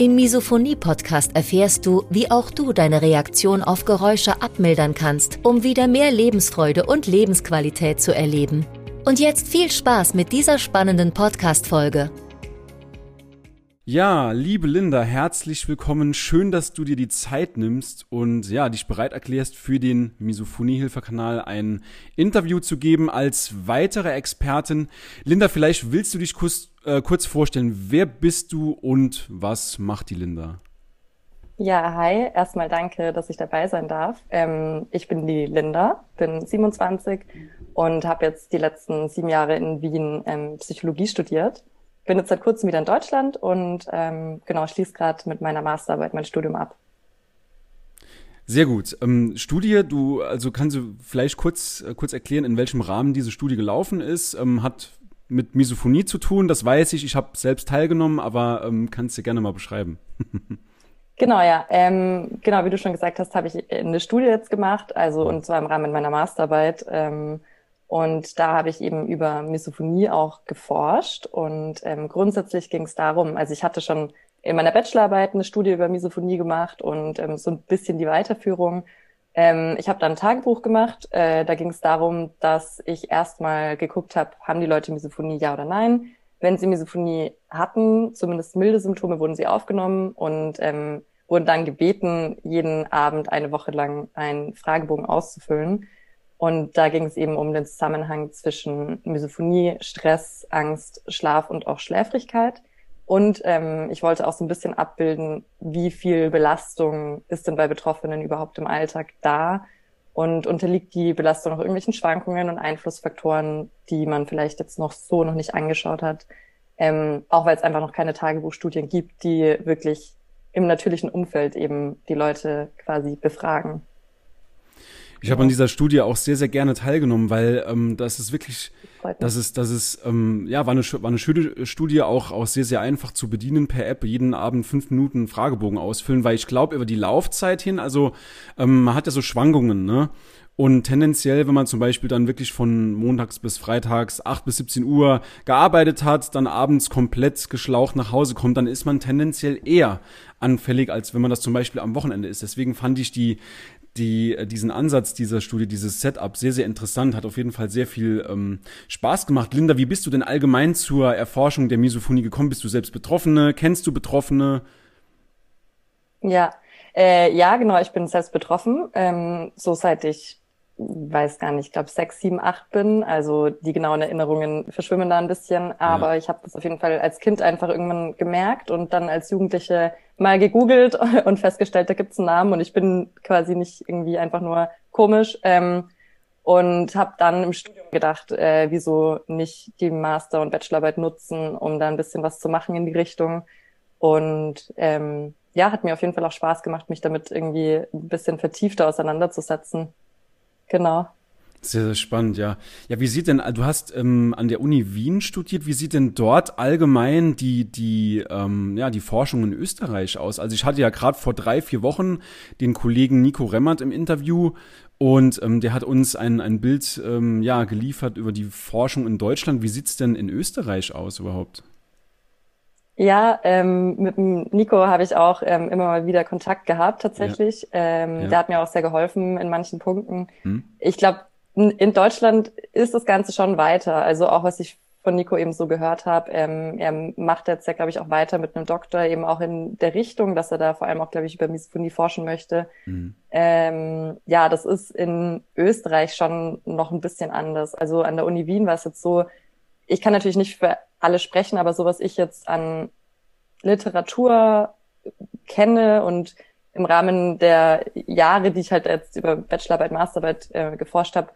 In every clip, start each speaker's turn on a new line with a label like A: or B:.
A: Im Misophonie-Podcast erfährst du, wie auch du deine Reaktion auf Geräusche abmildern kannst, um wieder mehr Lebensfreude und Lebensqualität zu erleben. Und jetzt viel Spaß mit dieser spannenden Podcast-Folge.
B: Ja, liebe Linda, herzlich willkommen. Schön, dass du dir die Zeit nimmst und ja, dich bereit erklärst, für den Misophonie-Hilfe-Kanal ein Interview zu geben als weitere Expertin. Linda, vielleicht willst du dich kurz, äh, kurz vorstellen. Wer bist du und was macht die Linda?
C: Ja, hi. Erstmal danke, dass ich dabei sein darf. Ähm, ich bin die Linda, bin 27 und habe jetzt die letzten sieben Jahre in Wien ähm, Psychologie studiert bin jetzt seit kurzem wieder in Deutschland und ähm, genau schließe gerade mit meiner Masterarbeit mein Studium ab.
B: Sehr gut. Ähm, Studie, du, also kannst du vielleicht kurz, äh, kurz erklären, in welchem Rahmen diese Studie gelaufen ist? Ähm, hat mit Misophonie zu tun, das weiß ich. Ich habe selbst teilgenommen, aber ähm, kannst du gerne mal beschreiben.
C: genau, ja. Ähm, genau, wie du schon gesagt hast, habe ich eine Studie jetzt gemacht, also und zwar im Rahmen meiner Masterarbeit. Ähm, und da habe ich eben über Misophonie auch geforscht. Und ähm, grundsätzlich ging es darum, also ich hatte schon in meiner Bachelorarbeit eine Studie über Misophonie gemacht und ähm, so ein bisschen die Weiterführung. Ähm, ich habe dann ein Tagebuch gemacht. Äh, da ging es darum, dass ich erstmal geguckt habe, haben die Leute Misophonie, ja oder nein. Wenn sie Misophonie hatten, zumindest milde Symptome, wurden sie aufgenommen und ähm, wurden dann gebeten, jeden Abend eine Woche lang einen Fragebogen auszufüllen. Und da ging es eben um den Zusammenhang zwischen Misophonie, Stress, Angst, Schlaf und auch Schläfrigkeit. Und ähm, ich wollte auch so ein bisschen abbilden, wie viel Belastung ist denn bei Betroffenen überhaupt im Alltag da und unterliegt die Belastung noch irgendwelchen Schwankungen und Einflussfaktoren, die man vielleicht jetzt noch so noch nicht angeschaut hat. Ähm, auch weil es einfach noch keine Tagebuchstudien gibt, die wirklich im natürlichen Umfeld eben die Leute quasi befragen.
B: Ich habe an dieser Studie auch sehr, sehr gerne teilgenommen, weil ähm, das ist wirklich, das ist, das ist, ähm, ja, war eine, war eine schöne Studie, auch, auch sehr, sehr einfach zu bedienen per App, jeden Abend fünf Minuten Fragebogen ausfüllen, weil ich glaube, über die Laufzeit hin, also ähm, man hat ja so Schwankungen, ne? Und tendenziell, wenn man zum Beispiel dann wirklich von montags bis freitags 8 bis 17 Uhr gearbeitet hat, dann abends komplett geschlaucht nach Hause kommt, dann ist man tendenziell eher anfällig, als wenn man das zum Beispiel am Wochenende ist. Deswegen fand ich die, die, äh, diesen Ansatz dieser Studie, dieses Setup sehr, sehr interessant, hat auf jeden Fall sehr viel ähm, Spaß gemacht. Linda, wie bist du denn allgemein zur Erforschung der Misophonie gekommen? Bist du selbst Betroffene? Kennst du Betroffene?
C: Ja, äh, ja, genau, ich bin selbst betroffen. Ähm, so seit ich weiß gar nicht, ich glaube sechs, sieben, acht bin. Also die genauen Erinnerungen verschwimmen da ein bisschen. Aber ja. ich habe das auf jeden Fall als Kind einfach irgendwann gemerkt und dann als Jugendliche mal gegoogelt und festgestellt, da gibt's einen Namen und ich bin quasi nicht irgendwie einfach nur komisch. Ähm, und habe dann im Studium gedacht, äh, wieso nicht die Master- und Bachelorarbeit nutzen, um da ein bisschen was zu machen in die Richtung. Und ähm, ja, hat mir auf jeden Fall auch Spaß gemacht, mich damit irgendwie ein bisschen vertiefter auseinanderzusetzen. Genau.
B: Sehr, sehr spannend, ja. Ja, wie sieht denn, du hast ähm, an der Uni Wien studiert, wie sieht denn dort allgemein die, die, ähm, ja, die Forschung in Österreich aus? Also ich hatte ja gerade vor drei, vier Wochen den Kollegen Nico Remmert im Interview und ähm, der hat uns ein, ein Bild ähm, ja, geliefert über die Forschung in Deutschland. Wie sieht's denn in Österreich aus überhaupt?
C: Ja, ähm, mit dem Nico habe ich auch ähm, immer mal wieder Kontakt gehabt tatsächlich. Ja. Ähm, ja. Der hat mir auch sehr geholfen in manchen Punkten. Hm. Ich glaube, in Deutschland ist das Ganze schon weiter. Also auch was ich von Nico eben so gehört habe, ähm, er macht jetzt ja, glaube ich, auch weiter mit einem Doktor eben auch in der Richtung, dass er da vor allem auch, glaube ich, über Misophonie forschen möchte. Mhm. Ähm, ja, das ist in Österreich schon noch ein bisschen anders. Also an der Uni Wien war es jetzt so, ich kann natürlich nicht für alle sprechen, aber so was ich jetzt an Literatur kenne und im Rahmen der Jahre, die ich halt jetzt über Bachelorarbeit, Masterarbeit äh, geforscht habe,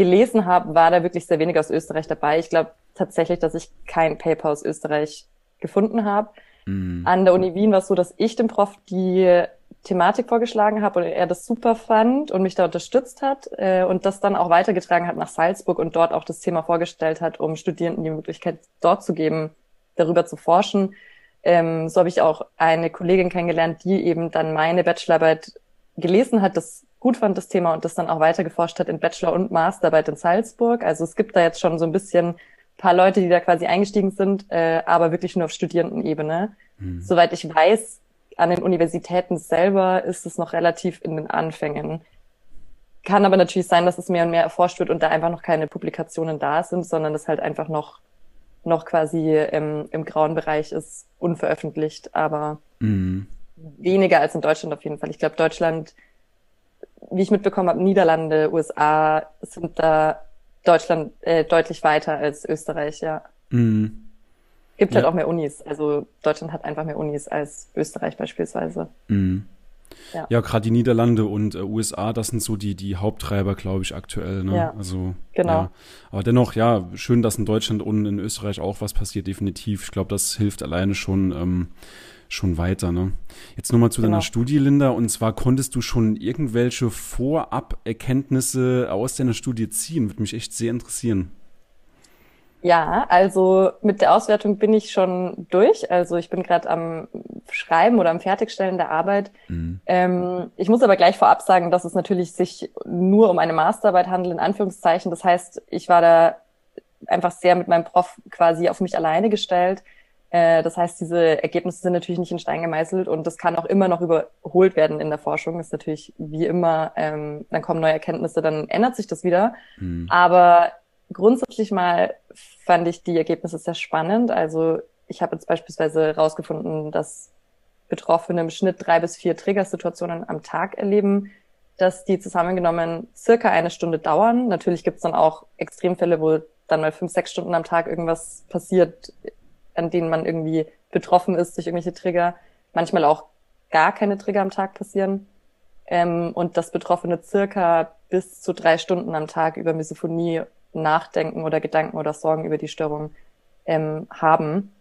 C: gelesen habe, war da wirklich sehr wenig aus Österreich dabei. Ich glaube tatsächlich, dass ich kein Paper aus Österreich gefunden habe. Mhm. An der Uni Wien war es so, dass ich dem Prof die Thematik vorgeschlagen habe und er das super fand und mich da unterstützt hat äh, und das dann auch weitergetragen hat nach Salzburg und dort auch das Thema vorgestellt hat, um Studierenden die Möglichkeit dort zu geben, darüber zu forschen. Ähm, so habe ich auch eine Kollegin kennengelernt, die eben dann meine Bachelorarbeit gelesen hat, das gut fand, das Thema, und das dann auch weiter geforscht hat in Bachelor- und Masterarbeit in Salzburg. Also es gibt da jetzt schon so ein bisschen paar Leute, die da quasi eingestiegen sind, äh, aber wirklich nur auf Studierendenebene. Mhm. Soweit ich weiß, an den Universitäten selber ist es noch relativ in den Anfängen. Kann aber natürlich sein, dass es mehr und mehr erforscht wird und da einfach noch keine Publikationen da sind, sondern das halt einfach noch, noch quasi im, im grauen Bereich ist, unveröffentlicht, aber mhm. weniger als in Deutschland auf jeden Fall. Ich glaube, Deutschland, wie ich mitbekommen habe, Niederlande, USA sind da Deutschland äh, deutlich weiter als Österreich, ja. Mhm. Gibt halt ja. halt auch mehr Unis. Also Deutschland hat einfach mehr Unis als Österreich beispielsweise. Mhm.
B: Ja, ja gerade die Niederlande und äh, USA, das sind so die, die Haupttreiber, glaube ich, aktuell. Ne? Ja, also, genau. Ja. Aber dennoch, ja, schön, dass in Deutschland und in Österreich auch was passiert, definitiv. Ich glaube, das hilft alleine schon, ähm, schon weiter. Ne? Jetzt nochmal zu genau. deiner Studie, Linda. Und zwar konntest du schon irgendwelche Vorab-Erkenntnisse aus deiner Studie ziehen? Würde mich echt sehr interessieren.
C: Ja, also mit der Auswertung bin ich schon durch. Also ich bin gerade am Schreiben oder am Fertigstellen der Arbeit. Mhm. Ähm, ich muss aber gleich vorab sagen, dass es natürlich sich nur um eine Masterarbeit handelt, in Anführungszeichen. Das heißt, ich war da einfach sehr mit meinem Prof quasi auf mich alleine gestellt. Äh, das heißt, diese Ergebnisse sind natürlich nicht in Stein gemeißelt und das kann auch immer noch überholt werden in der Forschung. Das ist natürlich wie immer, ähm, dann kommen neue Erkenntnisse, dann ändert sich das wieder. Mhm. Aber grundsätzlich mal fand ich die Ergebnisse sehr spannend. Also ich habe jetzt beispielsweise herausgefunden, dass Betroffene im Schnitt drei bis vier Triggersituationen am Tag erleben, dass die zusammengenommen circa eine Stunde dauern. Natürlich gibt es dann auch Extremfälle, wo dann mal fünf, sechs Stunden am Tag irgendwas passiert, an denen man irgendwie betroffen ist durch irgendwelche Trigger. Manchmal auch gar keine Trigger am Tag passieren. Ähm, und dass Betroffene circa bis zu drei Stunden am Tag über Misophonie nachdenken oder Gedanken oder Sorgen über die Störung ähm, haben.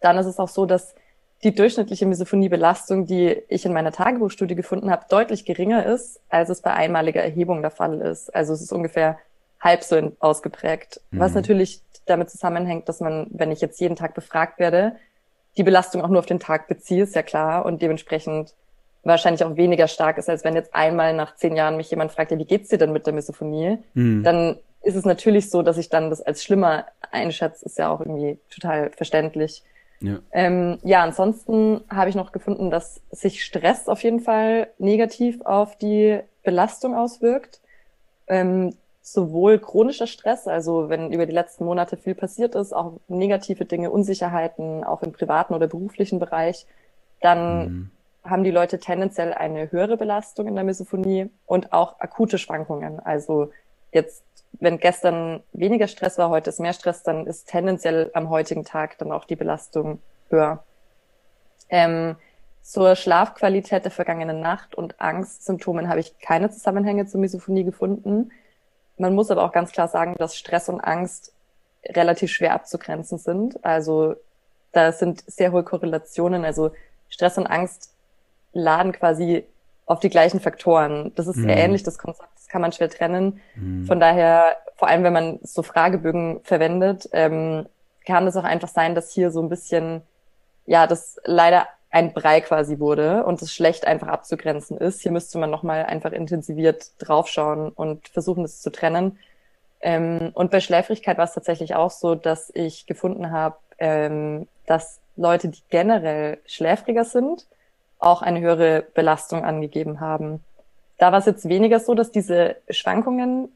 C: Dann ist es auch so, dass die durchschnittliche Misophoniebelastung, die ich in meiner Tagebuchstudie gefunden habe, deutlich geringer ist, als es bei einmaliger Erhebung der Fall ist. Also es ist ungefähr halb so ausgeprägt. Mhm. Was natürlich damit zusammenhängt, dass man, wenn ich jetzt jeden Tag befragt werde, die Belastung auch nur auf den Tag beziehe, ist ja klar, und dementsprechend wahrscheinlich auch weniger stark ist, als wenn jetzt einmal nach zehn Jahren mich jemand fragt, ja, wie geht's dir denn mit der Misophonie? Mhm. Dann ist es natürlich so, dass ich dann das als schlimmer einschätze, ist ja auch irgendwie total verständlich. Ja, ähm, ja ansonsten habe ich noch gefunden, dass sich Stress auf jeden Fall negativ auf die Belastung auswirkt. Ähm, sowohl chronischer Stress, also wenn über die letzten Monate viel passiert ist, auch negative Dinge, Unsicherheiten, auch im privaten oder beruflichen Bereich, dann mhm. haben die Leute tendenziell eine höhere Belastung in der Misophonie und auch akute Schwankungen. Also jetzt wenn gestern weniger Stress war, heute ist mehr Stress, dann ist tendenziell am heutigen Tag dann auch die Belastung höher. Ähm, zur Schlafqualität der vergangenen Nacht und Angstsymptomen habe ich keine Zusammenhänge zur Misophonie gefunden. Man muss aber auch ganz klar sagen, dass Stress und Angst relativ schwer abzugrenzen sind. Also da sind sehr hohe Korrelationen. Also Stress und Angst laden quasi auf die gleichen Faktoren. Das ist sehr mhm. ähnlich, das Konzept, das kann man schwer trennen. Mhm. Von daher, vor allem wenn man so Fragebögen verwendet, ähm, kann es auch einfach sein, dass hier so ein bisschen, ja, das leider ein Brei quasi wurde und es schlecht einfach abzugrenzen ist. Hier müsste man nochmal einfach intensiviert draufschauen und versuchen, das zu trennen. Ähm, und bei Schläfrigkeit war es tatsächlich auch so, dass ich gefunden habe, ähm, dass Leute, die generell schläfriger sind, auch eine höhere Belastung angegeben haben. Da war es jetzt weniger so, dass diese Schwankungen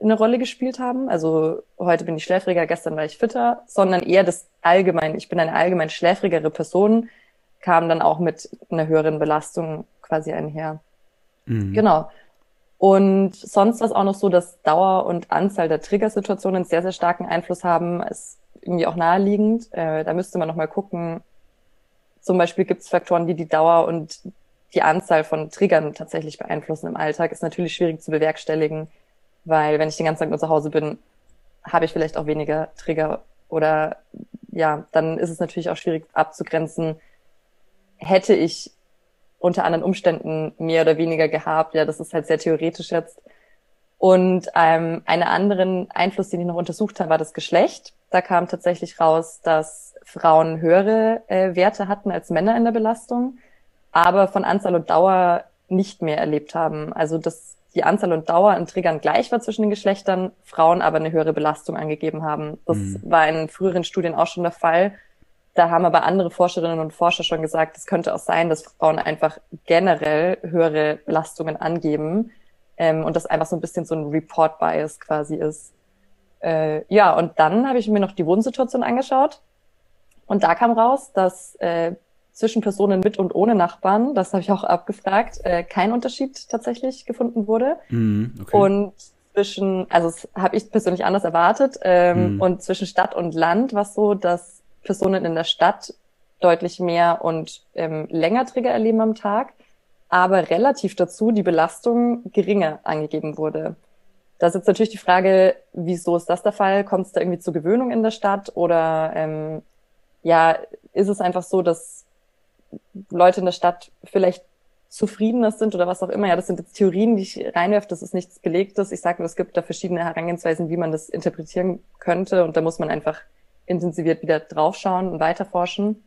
C: eine Rolle gespielt haben. Also heute bin ich schläfriger, gestern war ich fitter, sondern eher das allgemein, ich bin eine allgemein schläfrigere Person, kam dann auch mit einer höheren Belastung quasi einher. Mhm. Genau. Und sonst war es auch noch so, dass Dauer und Anzahl der Triggersituationen sehr, sehr starken Einfluss haben. Ist irgendwie auch naheliegend. Äh, da müsste man nochmal gucken, zum Beispiel gibt es Faktoren, die die Dauer und die Anzahl von Triggern tatsächlich beeinflussen im Alltag. Ist natürlich schwierig zu bewerkstelligen, weil wenn ich den ganzen Tag nur zu Hause bin, habe ich vielleicht auch weniger Trigger oder ja, dann ist es natürlich auch schwierig abzugrenzen, hätte ich unter anderen Umständen mehr oder weniger gehabt. Ja, das ist halt sehr theoretisch jetzt. Und ähm, einen anderen Einfluss, den ich noch untersucht habe, war das Geschlecht. Da kam tatsächlich raus, dass Frauen höhere äh, Werte hatten als Männer in der Belastung, aber von Anzahl und Dauer nicht mehr erlebt haben. Also dass die Anzahl und Dauer an Triggern gleich war zwischen den Geschlechtern, Frauen aber eine höhere Belastung angegeben haben. Das mhm. war in früheren Studien auch schon der Fall. Da haben aber andere Forscherinnen und Forscher schon gesagt, es könnte auch sein, dass Frauen einfach generell höhere Belastungen angeben ähm, und das einfach so ein bisschen so ein Report-Bias quasi ist. Äh, ja, und dann habe ich mir noch die Wohnsituation angeschaut und da kam raus, dass äh, zwischen Personen mit und ohne Nachbarn, das habe ich auch abgefragt, äh, kein Unterschied tatsächlich gefunden wurde. Mm, okay. Und zwischen, also das habe ich persönlich anders erwartet, ähm, mm. und zwischen Stadt und Land war es so, dass Personen in der Stadt deutlich mehr und ähm, länger Trigger erleben am Tag aber relativ dazu die Belastung geringer angegeben wurde. Da ist jetzt natürlich die Frage, wieso ist das der Fall? Kommt es da irgendwie zur Gewöhnung in der Stadt oder ähm, ja, ist es einfach so, dass Leute in der Stadt vielleicht zufriedener sind oder was auch immer. Ja, das sind jetzt Theorien, die ich reinwerfe, das ist nichts Belegtes. Ich sage nur, es gibt da verschiedene Herangehensweisen, wie man das interpretieren könnte und da muss man einfach intensiviert wieder draufschauen und weiterforschen.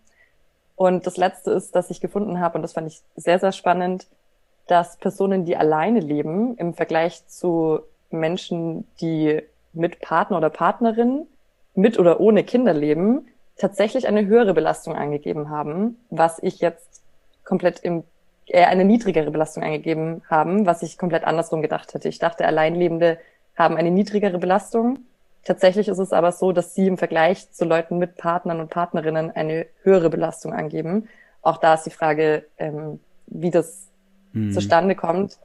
C: Und das Letzte ist, dass ich gefunden habe, und das fand ich sehr, sehr spannend, dass Personen, die alleine leben, im Vergleich zu Menschen, die mit Partner oder Partnerin, mit oder ohne Kinder leben, tatsächlich eine höhere Belastung angegeben haben, was ich jetzt komplett im äh, eine niedrigere Belastung angegeben haben, was ich komplett andersrum gedacht hätte. Ich dachte, Alleinlebende haben eine niedrigere Belastung Tatsächlich ist es aber so, dass sie im Vergleich zu Leuten mit Partnern und Partnerinnen eine höhere Belastung angeben. Auch da ist die Frage, ähm, wie das mhm. zustande kommt.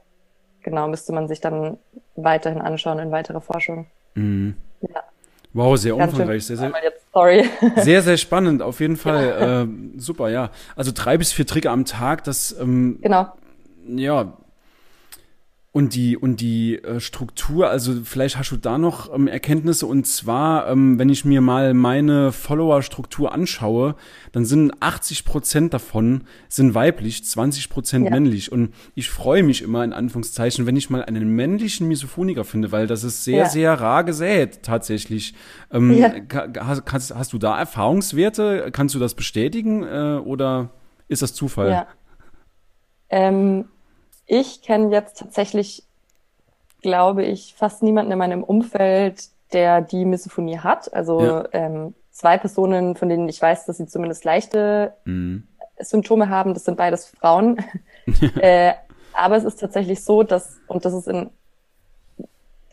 C: Genau, müsste man sich dann weiterhin anschauen in weiterer Forschung.
B: Mhm. Ja. Wow, sehr Ganz umfangreich. Sehr, sehr,
C: jetzt,
B: sehr, sehr spannend, auf jeden Fall. Ja. Äh, super, ja. Also drei bis vier Trigger am Tag, das ähm,
C: genau.
B: ja, und die und die äh, Struktur, also vielleicht hast du da noch ähm, Erkenntnisse und zwar, ähm, wenn ich mir mal meine Follower-Struktur anschaue, dann sind 80 Prozent davon sind weiblich, 20 Prozent ja. männlich und ich freue mich immer in Anführungszeichen, wenn ich mal einen männlichen Misophoniker finde, weil das ist sehr ja. sehr rar gesät tatsächlich. Ähm, ja. hast, hast du da Erfahrungswerte? Kannst du das bestätigen äh, oder ist das Zufall? Ja.
C: Ähm ich kenne jetzt tatsächlich, glaube ich, fast niemanden in meinem Umfeld, der die Misophonie hat. Also ja. ähm, zwei Personen, von denen ich weiß, dass sie zumindest leichte mhm. Symptome haben, das sind beides Frauen. äh, aber es ist tatsächlich so, dass, und das ist in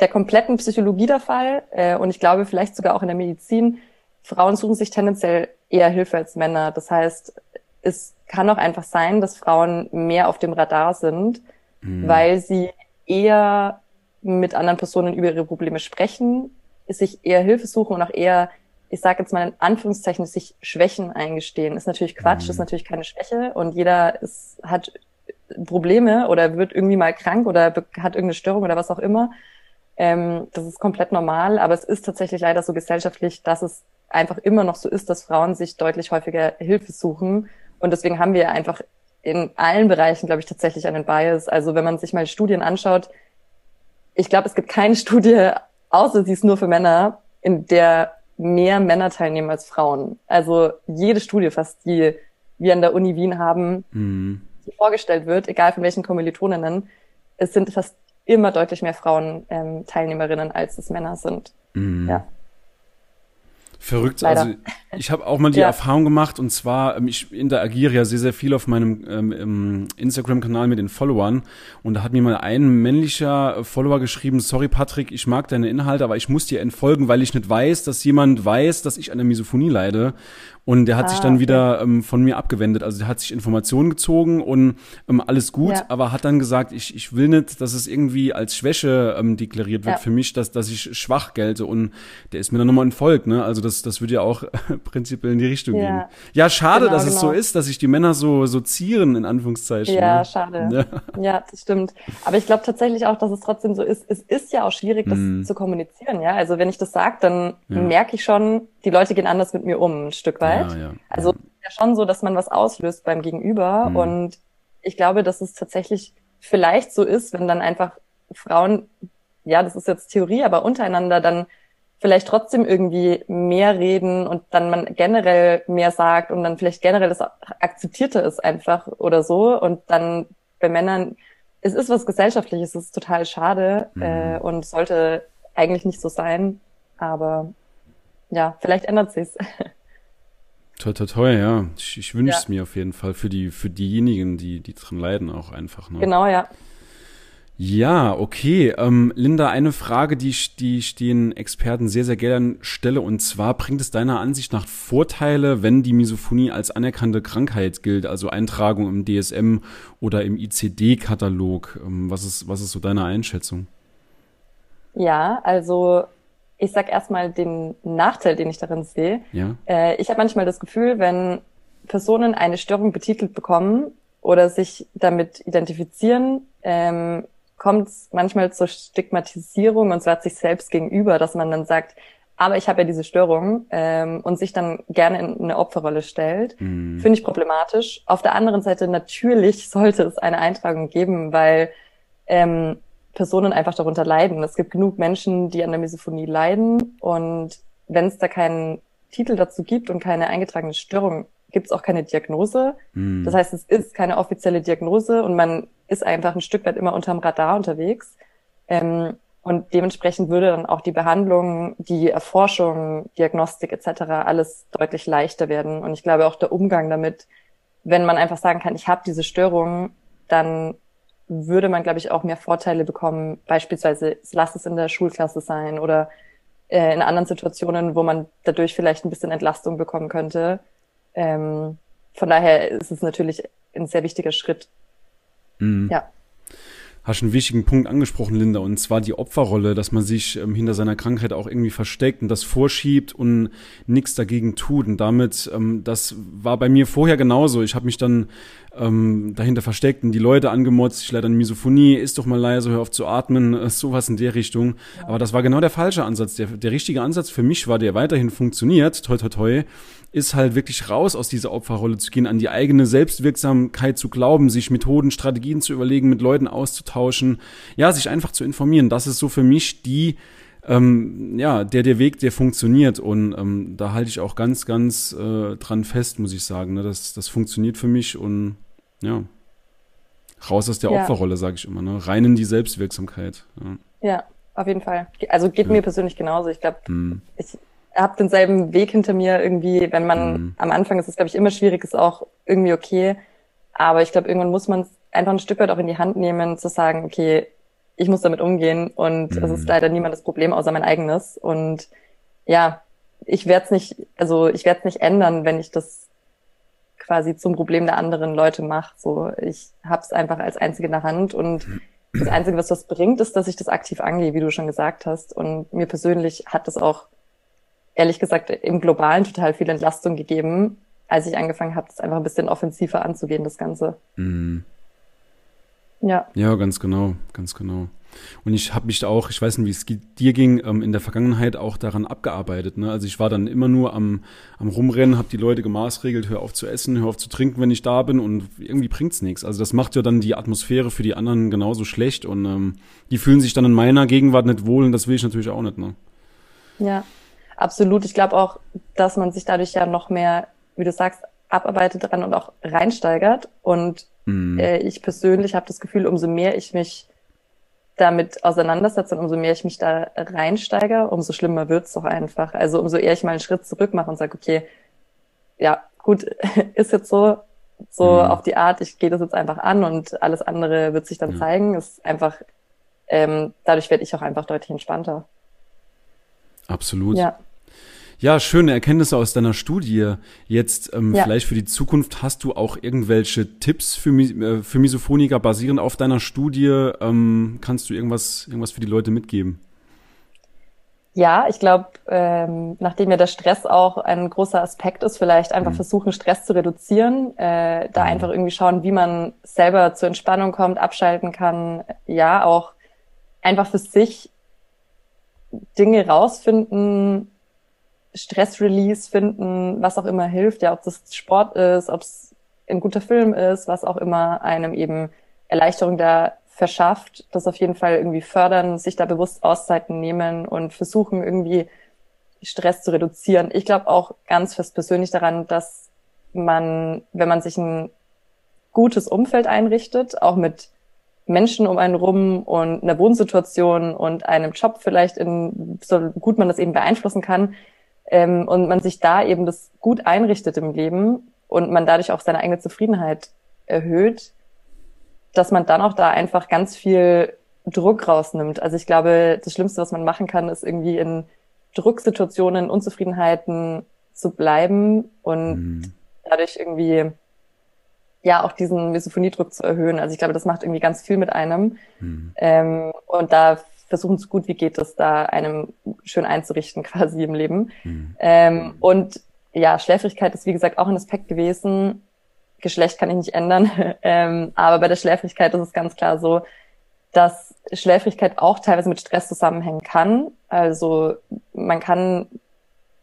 C: der kompletten Psychologie der Fall, äh, und ich glaube vielleicht sogar auch in der Medizin, Frauen suchen sich tendenziell eher Hilfe als Männer. Das heißt, es kann auch einfach sein, dass Frauen mehr auf dem Radar sind, mhm. weil sie eher mit anderen Personen über ihre Probleme sprechen, sich eher Hilfe suchen und auch eher, ich sage jetzt mal in Anführungszeichen, sich Schwächen eingestehen. Ist natürlich Quatsch, mhm. ist natürlich keine Schwäche und jeder ist, hat Probleme oder wird irgendwie mal krank oder hat irgendeine Störung oder was auch immer. Ähm, das ist komplett normal, aber es ist tatsächlich leider so gesellschaftlich, dass es einfach immer noch so ist, dass Frauen sich deutlich häufiger Hilfe suchen und deswegen haben wir einfach in allen Bereichen, glaube ich, tatsächlich einen Bias. Also wenn man sich mal Studien anschaut, ich glaube, es gibt keine Studie, außer sie ist nur für Männer, in der mehr Männer teilnehmen als Frauen. Also jede Studie fast, die wir an der Uni Wien haben, mhm. die vorgestellt wird, egal von welchen Kommilitoninnen, es sind fast immer deutlich mehr Frauen ähm, Teilnehmerinnen, als es Männer sind. Mhm. Ja.
B: Verrückt. Leider. Also ich habe auch mal die ja. Erfahrung gemacht und zwar, ähm, ich interagiere ja sehr, sehr viel auf meinem ähm, Instagram-Kanal mit den Followern und da hat mir mal ein männlicher Follower geschrieben, sorry Patrick, ich mag deine Inhalte, aber ich muss dir entfolgen, weil ich nicht weiß, dass jemand weiß, dass ich an der Misophonie leide. Und der hat ah, sich dann okay. wieder ähm, von mir abgewendet. Also der hat sich Informationen gezogen und ähm, alles gut, ja. aber hat dann gesagt, ich, ich will nicht, dass es irgendwie als Schwäche ähm, deklariert wird ja. für mich, dass, dass ich schwach gelte. Und der ist mir dann nochmal entfolgt. Ne? Also das, das würde ja auch prinzipiell in die Richtung ja. gehen. Ja, schade, genau, dass genau. es so genau. ist, dass sich die Männer so, so zieren, in Anführungszeichen.
C: Ja, ne? schade. Ja. ja, das stimmt. Aber ich glaube tatsächlich auch, dass es trotzdem so ist. Es ist ja auch schwierig, das mm. zu kommunizieren. Ja, also wenn ich das sage, dann merke ich schon, die Leute gehen anders mit mir um, ein Stück weit. Ja, ja, also ja schon so, dass man was auslöst beim Gegenüber. Mhm. Und ich glaube, dass es tatsächlich vielleicht so ist, wenn dann einfach Frauen, ja, das ist jetzt Theorie, aber untereinander dann vielleicht trotzdem irgendwie mehr reden und dann man generell mehr sagt und dann vielleicht generell das akzeptierter ist einfach oder so. Und dann bei Männern, es ist was Gesellschaftliches, es ist total schade mhm. äh, und sollte eigentlich nicht so sein. Aber ja, vielleicht ändert sich's.
B: Toi, toi, toi, ja. Ich, ich wünsche es ja. mir auf jeden Fall für die, für diejenigen, die, die dran leiden auch einfach. Ne?
C: Genau, ja.
B: Ja, okay. Ähm, Linda, eine Frage, die, die ich den Experten sehr, sehr gerne stelle. Und zwar, bringt es deiner Ansicht nach Vorteile, wenn die Misophonie als anerkannte Krankheit gilt, also Eintragung im DSM oder im ICD-Katalog? Ähm, was, ist, was ist so deine Einschätzung?
C: Ja, also ich sag erstmal den Nachteil, den ich darin sehe. Ja. Äh, ich habe manchmal das Gefühl, wenn Personen eine Störung betitelt bekommen oder sich damit identifizieren, ähm, kommt es manchmal zur Stigmatisierung und zwar sich selbst gegenüber, dass man dann sagt, aber ich habe ja diese Störung ähm, und sich dann gerne in eine Opferrolle stellt, mhm. finde ich problematisch. Auf der anderen Seite natürlich sollte es eine Eintragung geben, weil ähm, Personen einfach darunter leiden. Es gibt genug Menschen, die an der Misophonie leiden und wenn es da keinen Titel dazu gibt und keine eingetragene Störung, gibt es auch keine Diagnose. Mhm. Das heißt, es ist keine offizielle Diagnose und man ist einfach ein Stück weit immer unterm Radar unterwegs. Ähm, und dementsprechend würde dann auch die Behandlung, die Erforschung, Diagnostik etc. alles deutlich leichter werden. Und ich glaube auch der Umgang damit, wenn man einfach sagen kann, ich habe diese Störung, dann würde man, glaube ich, auch mehr Vorteile bekommen. Beispielsweise, lass es in der Schulklasse sein oder äh, in anderen Situationen, wo man dadurch vielleicht ein bisschen Entlastung bekommen könnte. Ähm, von daher ist es natürlich ein sehr wichtiger Schritt.
B: Mhm. Ja hast einen wichtigen Punkt angesprochen, Linda, und zwar die Opferrolle, dass man sich ähm, hinter seiner Krankheit auch irgendwie versteckt und das vorschiebt und nichts dagegen tut. Und damit, ähm, das war bei mir vorher genauso. Ich habe mich dann ähm, dahinter versteckt und die Leute angemotzt, ich leide an Misophonie, ist doch mal leise, hör auf zu atmen, äh, sowas in der Richtung. Aber das war genau der falsche Ansatz. Der, der richtige Ansatz für mich war, der weiterhin funktioniert, toi toi toi, ist halt wirklich raus aus dieser Opferrolle zu gehen, an die eigene Selbstwirksamkeit zu glauben, sich Methoden, Strategien zu überlegen, mit Leuten auszutauschen, ja, sich einfach zu informieren. Das ist so für mich die, ähm, ja, der, der Weg, der funktioniert. Und ähm, da halte ich auch ganz, ganz äh, dran fest, muss ich sagen. Ne? Das, das funktioniert für mich und ja, raus aus der ja. Opferrolle, sage ich immer. Ne? Rein in die Selbstwirksamkeit.
C: Ja, ja auf jeden Fall. Also geht ja. mir persönlich genauso. Ich glaube, hm. ich habe denselben Weg hinter mir irgendwie, wenn man mhm. am Anfang ist es, glaube ich, immer schwierig, ist auch irgendwie okay. Aber ich glaube, irgendwann muss man es einfach ein Stück weit auch in die Hand nehmen, zu sagen, okay, ich muss damit umgehen und mhm. es ist mhm. leider niemandes Problem außer mein eigenes. Und ja, ich werde es nicht, also ich werde es nicht ändern, wenn ich das quasi zum Problem der anderen Leute mache. So, ich habe es einfach als einzige in der Hand und das Einzige, was das bringt, ist, dass ich das aktiv angehe, wie du schon gesagt hast. Und mir persönlich hat das auch ehrlich gesagt im Globalen total viel Entlastung gegeben, als ich angefangen habe, das einfach ein bisschen offensiver anzugehen, das Ganze. Mhm.
B: Ja. Ja, ganz genau, ganz genau. Und ich habe mich auch, ich weiß nicht, wie es dir ging, ähm, in der Vergangenheit auch daran abgearbeitet. Ne? Also ich war dann immer nur am, am Rumrennen, habe die Leute gemaßregelt, hör auf zu essen, hör auf zu trinken, wenn ich da bin und irgendwie bringt's nichts. Also das macht ja dann die Atmosphäre für die anderen genauso schlecht und ähm, die fühlen sich dann in meiner Gegenwart nicht wohl und das will ich natürlich auch nicht. Ne?
C: Ja, absolut. Ich glaube auch, dass man sich dadurch ja noch mehr, wie du sagst, abarbeitet dran und auch reinsteigert. Und mhm. äh, ich persönlich habe das Gefühl, umso mehr ich mich damit auseinandersetze und umso mehr ich mich da reinsteige, umso schlimmer wird's doch einfach. Also umso eher ich mal einen Schritt zurück mache und sage, okay, ja, gut, ist jetzt so, so mhm. auf die Art, ich gehe das jetzt einfach an und alles andere wird sich dann mhm. zeigen. Ist einfach, ähm, dadurch werde ich auch einfach deutlich entspannter.
B: Absolut. Ja. Ja, schöne Erkenntnisse aus deiner Studie. Jetzt ähm, ja. vielleicht für die Zukunft hast du auch irgendwelche Tipps für, äh, für Misophoniker basierend auf deiner Studie. Ähm, kannst du irgendwas, irgendwas für die Leute mitgeben?
C: Ja, ich glaube, ähm, nachdem ja der Stress auch ein großer Aspekt ist, vielleicht einfach mhm. versuchen, Stress zu reduzieren, äh, da mhm. einfach irgendwie schauen, wie man selber zur Entspannung kommt, abschalten kann. Ja, auch einfach für sich Dinge rausfinden, Stressrelease finden, was auch immer hilft, ja, ob das Sport ist, ob es ein guter Film ist, was auch immer einem eben Erleichterung da verschafft, das auf jeden Fall irgendwie fördern, sich da bewusst Auszeiten nehmen und versuchen irgendwie Stress zu reduzieren. Ich glaube auch ganz fest persönlich daran, dass man, wenn man sich ein gutes Umfeld einrichtet, auch mit Menschen um einen rum und einer Wohnsituation und einem Job vielleicht in, so gut man das eben beeinflussen kann, ähm, und man sich da eben das gut einrichtet im Leben und man dadurch auch seine eigene Zufriedenheit erhöht, dass man dann auch da einfach ganz viel Druck rausnimmt. Also ich glaube, das Schlimmste, was man machen kann, ist irgendwie in Drucksituationen, Unzufriedenheiten zu bleiben und mhm. dadurch irgendwie ja auch diesen Misophoniedruck zu erhöhen. Also ich glaube, das macht irgendwie ganz viel mit einem. Mhm. Ähm, und da versuchen so gut wie geht es da einem schön einzurichten quasi im Leben. Mhm. Ähm, und ja, Schläfrigkeit ist wie gesagt auch ein Aspekt gewesen. Geschlecht kann ich nicht ändern, ähm, aber bei der Schläfrigkeit ist es ganz klar so, dass Schläfrigkeit auch teilweise mit Stress zusammenhängen kann. Also man kann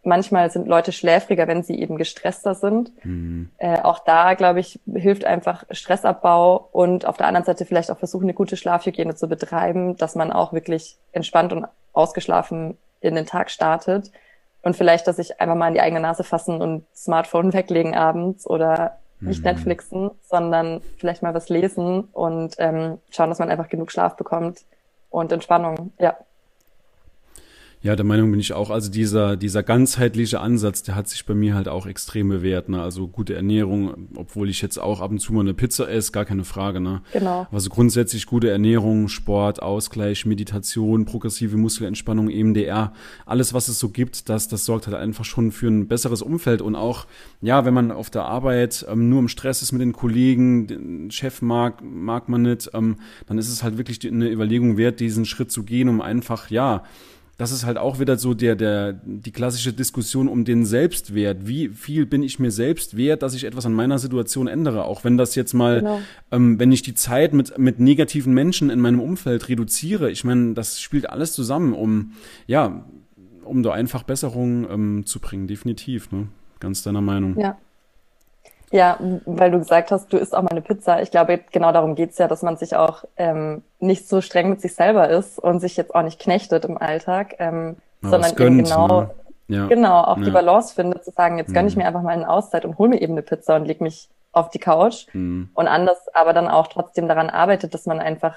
C: manchmal sind Leute schläfriger, wenn sie eben gestresster sind. Mhm. Äh, auch da, glaube ich, hilft einfach Stressabbau und auf der anderen Seite vielleicht auch versuchen, eine gute Schlafhygiene zu betreiben, dass man auch wirklich entspannt und ausgeschlafen in den Tag startet. Und vielleicht, dass sich einfach mal in die eigene Nase fassen und Smartphone weglegen abends oder nicht mhm. Netflixen, sondern vielleicht mal was lesen und ähm, schauen, dass man einfach genug Schlaf bekommt und Entspannung. Ja.
B: Ja, der Meinung bin ich auch. Also dieser, dieser ganzheitliche Ansatz, der hat sich bei mir halt auch extrem bewährt. Ne? Also gute Ernährung, obwohl ich jetzt auch ab und zu mal eine Pizza esse, gar keine Frage. Ne?
C: Genau.
B: Also grundsätzlich gute Ernährung, Sport, Ausgleich, Meditation, progressive Muskelentspannung, EMDR, alles, was es so gibt, das, das sorgt halt einfach schon für ein besseres Umfeld. Und auch, ja, wenn man auf der Arbeit ähm, nur im Stress ist mit den Kollegen, den Chef mag, mag man nicht, ähm, dann ist es halt wirklich eine Überlegung wert, diesen Schritt zu gehen, um einfach, ja, das ist halt auch wieder so der, der, die klassische Diskussion um den Selbstwert. Wie viel bin ich mir selbst wert, dass ich etwas an meiner Situation ändere? Auch wenn das jetzt mal, genau. ähm, wenn ich die Zeit mit, mit negativen Menschen in meinem Umfeld reduziere, ich meine, das spielt alles zusammen, um, ja, um da einfach Besserungen ähm, zu bringen, definitiv, ne? Ganz deiner Meinung.
C: Ja. Ja, weil du gesagt hast, du isst auch mal eine Pizza. Ich glaube, genau darum geht's ja, dass man sich auch ähm, nicht so streng mit sich selber ist und sich jetzt auch nicht knechtet im Alltag, ähm, sondern gönnt, genau, ne? ja. genau auch ja. die Balance findet, zu sagen, jetzt gönne ich mhm. mir einfach mal eine Auszeit und hol mir eben eine Pizza und leg mich auf die Couch. Mhm. Und anders aber dann auch trotzdem daran arbeitet, dass man einfach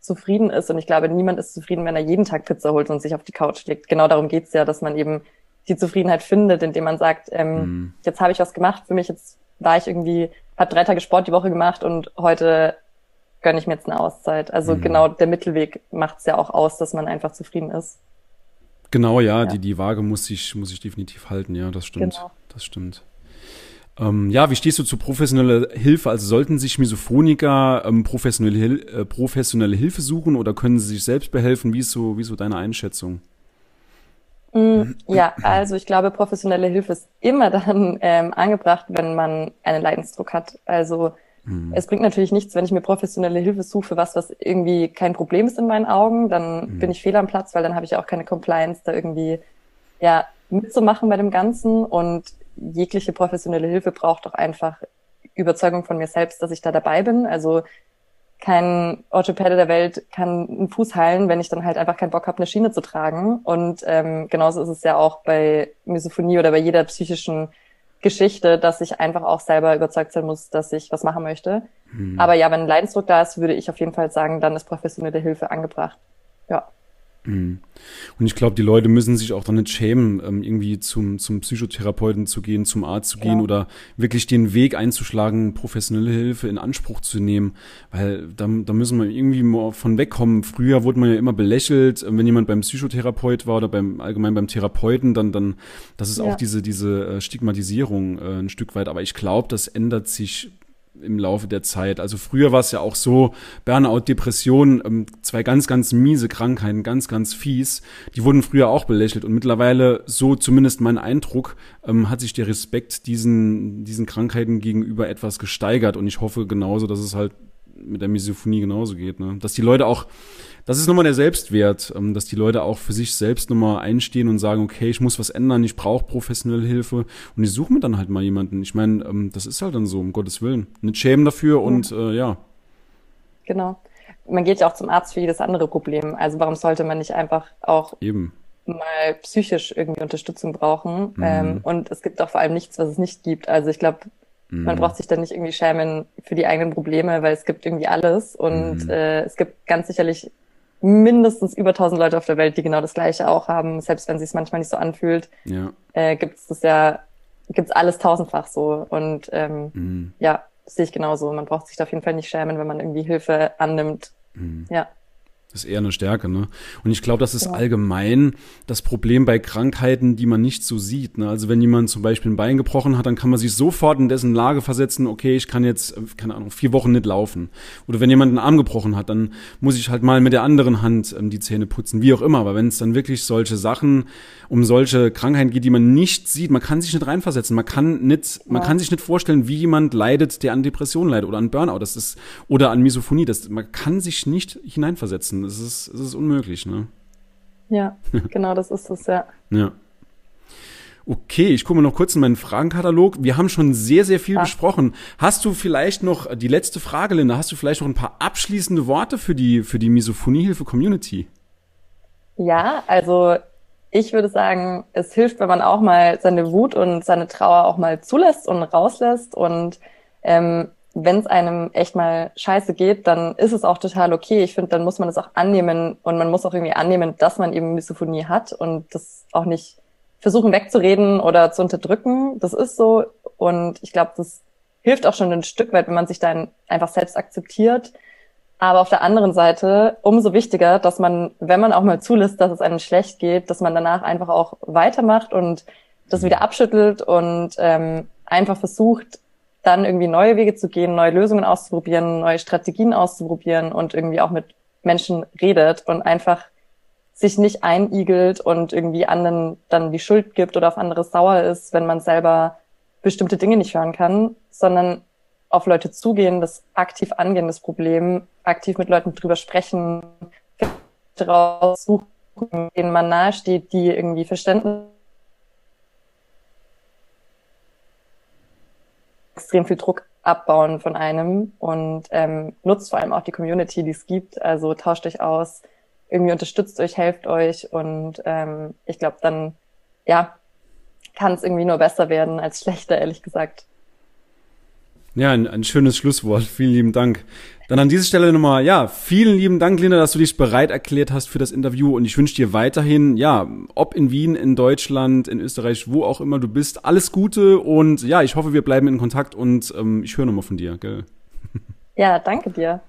C: zufrieden ist. Und ich glaube, niemand ist zufrieden, wenn er jeden Tag Pizza holt und sich auf die Couch legt. Genau darum geht's ja, dass man eben die Zufriedenheit findet, indem man sagt, ähm, mhm. jetzt habe ich was gemacht für mich, jetzt war ich irgendwie, habe drei Tage Sport die Woche gemacht und heute gönne ich mir jetzt eine Auszeit. Also mhm. genau der Mittelweg macht es ja auch aus, dass man einfach zufrieden ist.
B: Genau, ja, ja, Die, die Waage muss ich, muss ich definitiv halten, ja, das stimmt. Genau. Das stimmt. Ähm, ja, wie stehst du zu professioneller Hilfe? Also sollten sich Misophoniker ähm, professionelle, äh, professionelle Hilfe suchen oder können sie sich selbst behelfen? Wie ist so, wie ist so deine Einschätzung?
C: Mm, ja, also ich glaube, professionelle Hilfe ist immer dann ähm, angebracht, wenn man einen Leidensdruck hat. Also mhm. es bringt natürlich nichts, wenn ich mir professionelle Hilfe suche, was was irgendwie kein Problem ist in meinen Augen, dann mhm. bin ich fehl am Platz, weil dann habe ich auch keine Compliance, da irgendwie ja mitzumachen bei dem Ganzen. Und jegliche professionelle Hilfe braucht doch einfach Überzeugung von mir selbst, dass ich da dabei bin. Also kein Orthopäde der Welt kann einen Fuß heilen, wenn ich dann halt einfach keinen Bock habe, eine Schiene zu tragen. Und ähm, genauso ist es ja auch bei Misophonie oder bei jeder psychischen Geschichte, dass ich einfach auch selber überzeugt sein muss, dass ich was machen möchte. Hm. Aber ja, wenn ein Leidensdruck da ist, würde ich auf jeden Fall sagen, dann ist professionelle Hilfe angebracht. Ja.
B: Mhm. Und ich glaube, die Leute müssen sich auch dann nicht schämen, ähm, irgendwie zum, zum Psychotherapeuten zu gehen, zum Arzt zu gehen ja. oder wirklich den Weg einzuschlagen, professionelle Hilfe in Anspruch zu nehmen. Weil da, da müssen wir irgendwie mal von wegkommen. Früher wurde man ja immer belächelt, äh, wenn jemand beim Psychotherapeut war oder beim allgemein beim Therapeuten, dann, dann, das ist ja. auch diese, diese äh, Stigmatisierung äh, ein Stück weit. Aber ich glaube, das ändert sich im Laufe der Zeit. Also früher war es ja auch so, Burnout, Depression, ähm, zwei ganz, ganz miese Krankheiten, ganz, ganz fies, die wurden früher auch belächelt und mittlerweile, so zumindest mein Eindruck, ähm, hat sich der Respekt diesen, diesen Krankheiten gegenüber etwas gesteigert und ich hoffe genauso, dass es halt mit der Misophonie genauso geht, ne? Dass die Leute auch das ist nochmal der Selbstwert, ähm, dass die Leute auch für sich selbst nochmal einstehen und sagen, okay, ich muss was ändern, ich brauche professionelle Hilfe und ich suche mir dann halt mal jemanden. Ich meine, ähm, das ist halt dann so, um Gottes Willen. Nicht schämen dafür und äh, ja.
C: Genau. Man geht ja auch zum Arzt für jedes andere Problem. Also warum sollte man nicht einfach auch
B: Eben
C: mal psychisch irgendwie Unterstützung brauchen. Mhm. Ähm, und es gibt auch vor allem nichts, was es nicht gibt. Also ich glaube, mhm. man braucht sich dann nicht irgendwie schämen für die eigenen Probleme, weil es gibt irgendwie alles. Und mhm. äh, es gibt ganz sicherlich mindestens über 1000 Leute auf der Welt, die genau das Gleiche auch haben, selbst wenn es sich manchmal nicht so anfühlt.
B: Ja.
C: Äh, gibt es das ja, gibt's alles tausendfach so. Und ähm, mhm. ja, sehe ich genauso. Man braucht sich da auf jeden Fall nicht schämen, wenn man irgendwie Hilfe annimmt. Mhm. Ja.
B: Das ist eher eine Stärke, ne? Und ich glaube, das ist ja. allgemein das Problem bei Krankheiten, die man nicht so sieht. Ne? Also wenn jemand zum Beispiel ein Bein gebrochen hat, dann kann man sich sofort in dessen Lage versetzen, okay, ich kann jetzt, äh, keine Ahnung, vier Wochen nicht laufen. Oder wenn jemand einen Arm gebrochen hat, dann muss ich halt mal mit der anderen Hand ähm, die Zähne putzen, wie auch immer. Aber wenn es dann wirklich solche Sachen, um solche Krankheiten geht, die man nicht sieht, man kann sich nicht reinversetzen. Man kann nicht, man kann sich nicht vorstellen, wie jemand leidet, der an Depressionen leidet oder an Burnout. Das ist, oder an Misophonie. Das, man kann sich nicht hineinversetzen lassen. Es ist, es ist unmöglich, ne?
C: Ja, genau, das ist es, ja.
B: Ja. Okay, ich gucke mal noch kurz in meinen Fragenkatalog. Wir haben schon sehr, sehr viel ja. besprochen. Hast du vielleicht noch, die letzte Frage, Linda, hast du vielleicht noch ein paar abschließende Worte für die, für die Misophoniehilfe-Community?
C: Ja, also ich würde sagen, es hilft, wenn man auch mal seine Wut und seine Trauer auch mal zulässt und rauslässt und ähm, wenn es einem echt mal scheiße geht, dann ist es auch total okay. Ich finde, dann muss man es auch annehmen und man muss auch irgendwie annehmen, dass man eben Misophonie hat und das auch nicht versuchen wegzureden oder zu unterdrücken. Das ist so und ich glaube, das hilft auch schon ein Stück weit, wenn man sich dann einfach selbst akzeptiert. Aber auf der anderen Seite umso wichtiger, dass man, wenn man auch mal zulässt, dass es einem schlecht geht, dass man danach einfach auch weitermacht und das wieder abschüttelt und ähm, einfach versucht, dann irgendwie neue Wege zu gehen, neue Lösungen auszuprobieren, neue Strategien auszuprobieren und irgendwie auch mit Menschen redet und einfach sich nicht einigelt und irgendwie anderen dann die Schuld gibt oder auf andere sauer ist, wenn man selber bestimmte Dinge nicht hören kann, sondern auf Leute zugehen, das aktiv angehen, das Problem, aktiv mit Leuten drüber sprechen, raussuchen, denen man nahesteht, die irgendwie Verständnis extrem viel Druck abbauen von einem und ähm, nutzt vor allem auch die Community, die es gibt. Also tauscht euch aus, irgendwie unterstützt euch, helft euch und ähm, ich glaube, dann ja kann es irgendwie nur besser werden als schlechter, ehrlich gesagt.
B: Ja, ein, ein schönes Schlusswort. Vielen lieben Dank. Dann an dieser Stelle nochmal, ja, vielen lieben Dank, Linda, dass du dich bereit erklärt hast für das Interview und ich wünsche dir weiterhin, ja, ob in Wien, in Deutschland, in Österreich, wo auch immer du bist, alles Gute und ja, ich hoffe, wir bleiben in Kontakt und ähm, ich höre nochmal von dir, gell?
C: Ja, danke dir.